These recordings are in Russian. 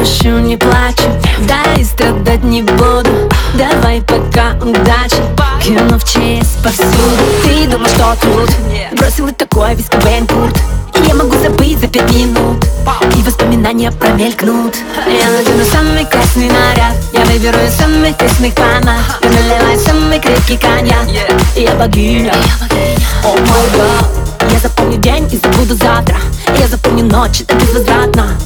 грущу, не плачу Да и страдать не буду. Давай пока удачи. Кино в ЧС повсюду Ты думал, что тут? Бросил и такой виски Бенкурт. И я могу забыть за пять минут. И воспоминания промелькнут. Я надену самый красный наряд. Я выберу из самых красных панов Я наливаю самый крепкий коньяк. И я богиня. О мой гад. Я запомню день и забуду завтра. Я запомню ночь, это безвозвратно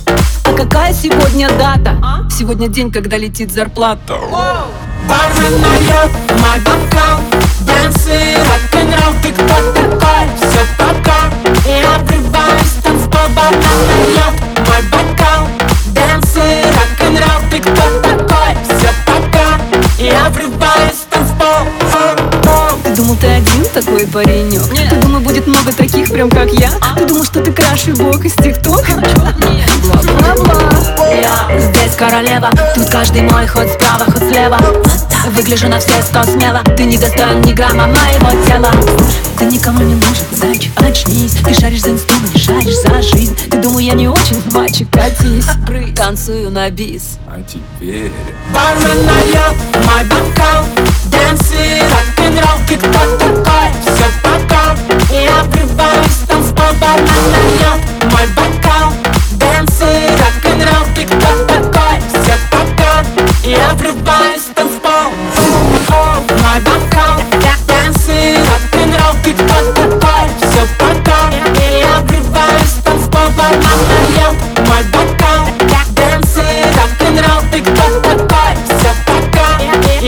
сегодня дата? Сегодня день, когда летит зарплата Бармен нальет мой бокал Дэнсы, рок-н-ролл, ты кто такой? Все пока Я врываюсь, танцпол бармен нальет мой бокал Дэнсы, рок-н-ролл, ты кто такой? Все пока Я врываюсь, танцпол Ты думал, ты один такой паренек? Ты думал, будет много таких, прям как я? Ты думал, что ты краше бог из ТикТока? Бла-бла-бла Я здесь королева. Тут каждый мой ход справа, ход слева. Выгляжу на все сто смело. Ты не достоин ни грамма моего тела. Ты никому не нужен, зайчик, очнись. Ты шаришь за инсту, не шаришь за жизнь. Ты думал, я не очень, мальчик, катись. Танцую на бис. А теперь... Бармен нальет мой бокал Дэнсы,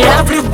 everybody.